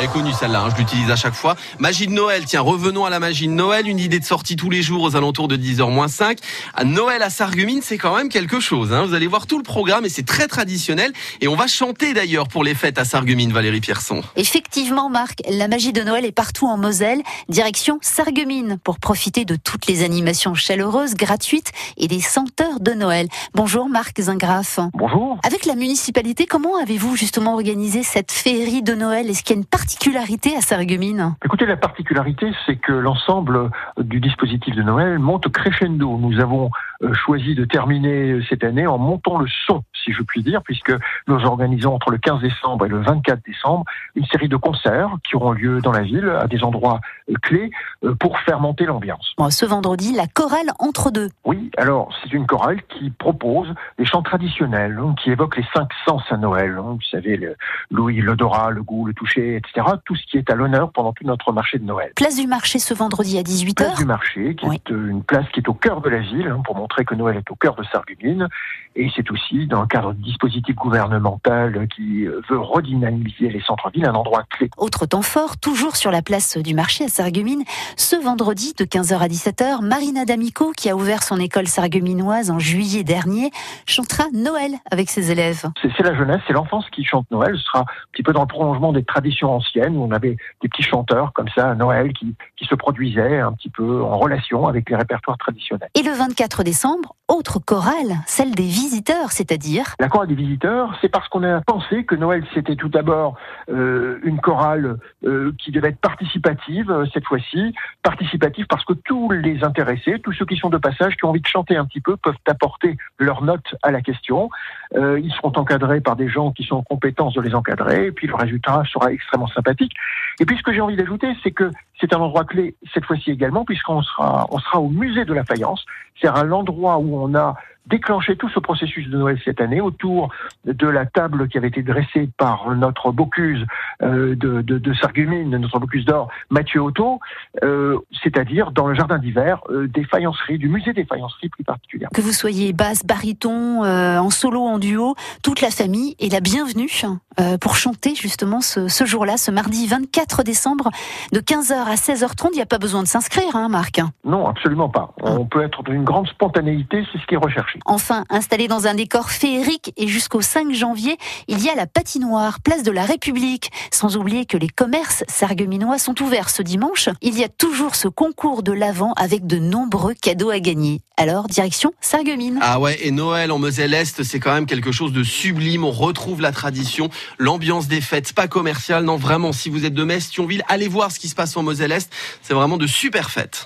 Elle est connue celle-là, hein, je l'utilise à chaque fois. Magie de Noël, tiens, revenons à la magie de Noël. Une idée de sortie tous les jours aux alentours de 10h moins 5. À Noël à Sarreguemines, c'est quand même quelque chose. Hein. Vous allez voir tout le programme et c'est très traditionnel. Et on va chanter d'ailleurs pour les fêtes à Sarreguemines, Valérie Pierson. Effectivement, Marc, la magie de Noël est partout en Moselle. Direction Sarreguemines pour profiter de toutes les animations chaleureuses, gratuites et des senteurs de Noël. Bonjour Marc Zingraf. Bonjour. Avec la municipalité, comment avez-vous justement organisé cette féerie de Noël? Est-ce qu'il y a une particularité à Écoutez, la particularité, c'est que l'ensemble du dispositif de Noël monte crescendo. Nous avons choisi de terminer cette année en montant le son, si je puis dire, puisque nous organisons entre le 15 décembre et le 24 décembre une série de concerts qui auront lieu dans la ville à des endroits euh, clés euh, pour faire monter l'ambiance. Bon, ce vendredi, la chorale entre deux. Oui, alors c'est une chorale qui propose des chants traditionnels, qui évoquent les cinq sens à Noël. hein. Vous savez, le- l'ouïe, l'odorat, le goût, le toucher, etc. Tout ce qui est à l'honneur pendant tout notre marché de Noël. Place du marché ce vendredi à Place 18h. du marché, qui Oui. est euh, une place qui est au cœur de la ville, hein, pour montrer que Noël est au cœur de Sarreguemines. Et c'est aussi dans le cadre du dispositif gouvernemental qui euh, veut redynamiser les centres-villes, un endroit clé. Autre temps fort, toujours sur la place du marché à Sarreguemines, ce vendredi de 15h à 17h, Marina D'Amico, qui a ouvert son école sarregueminoise en juillet dernier, chantera Noël avec ses élèves. C'est c'est la jeunesse, c'est l'enfance qui chante Noël. Ce sera un petit peu dans le prolongement des traditions anciennes où on avait des petits chanteurs comme ça à Noël qui, qui se produisaient un petit peu en relation avec les répertoires traditionnels. Et le 24 décembre, autre chorale, celle des visiteurs, c'est-à-dire La chorale des visiteurs, c'est parce qu'on a pensé que Noël, c'était tout d'abord euh, une chorale euh, qui devait être participative euh, cette fois-ci. Participative parce que tous les intéressés, tous ceux qui sont de passage, qui ont envie de chanter un petit peu, peuvent apporter leurs notes à la question. Ils seront encadrés par des gens qui sont en compétence de les encadrer, et puis le résultat sera extrêmement sympathique. Et puis ce que j'ai envie d'ajouter, c'est que c'est un endroit clé cette fois-ci également, puisqu'on sera, on sera au musée de la faïence, c'est-à-dire à l'endroit où on a déclenché tout ce processus de Noël cette année autour de la table qui avait été dressée par notre Bocuse euh, de, de, de Sarreguemines, notre Bocuse d'or, Mathieu Otto, euh, c'est-à-dire dans le jardin d'hiver euh, des faïenceries, du musée des faïenceries plus particulièrement. que vous soyez basse, baryton, en solo, en duo, toute la famille est la bienvenue pour chanter justement ce, ce jour-là, ce mardi 24 décembre, de 15h à 16h30. Il n'y a pas besoin de s'inscrire, hein, Marc. Non, absolument pas. On peut être d'une grande spontanéité, c'est ce qui est recherché. Enfin, installé dans un décor féerique et jusqu'au 5 janvier, il y a la patinoire, place de la République. Sans oublier que les commerces sargueminois sont ouverts ce dimanche. Il y a toujours ce concours de l'Avent avec de nombreux cadeaux à gagner. Alors, direction Sarreguemines. Ah ouais, et Noël en Moselle-Est, c'est quand même quelque chose de sublime. On retrouve la tradition, l'ambiance des fêtes, pas commerciale. Non, vraiment, si vous êtes de Metz, Thionville, allez voir ce qui se passe en Moselle-Est. C'est vraiment de super fêtes.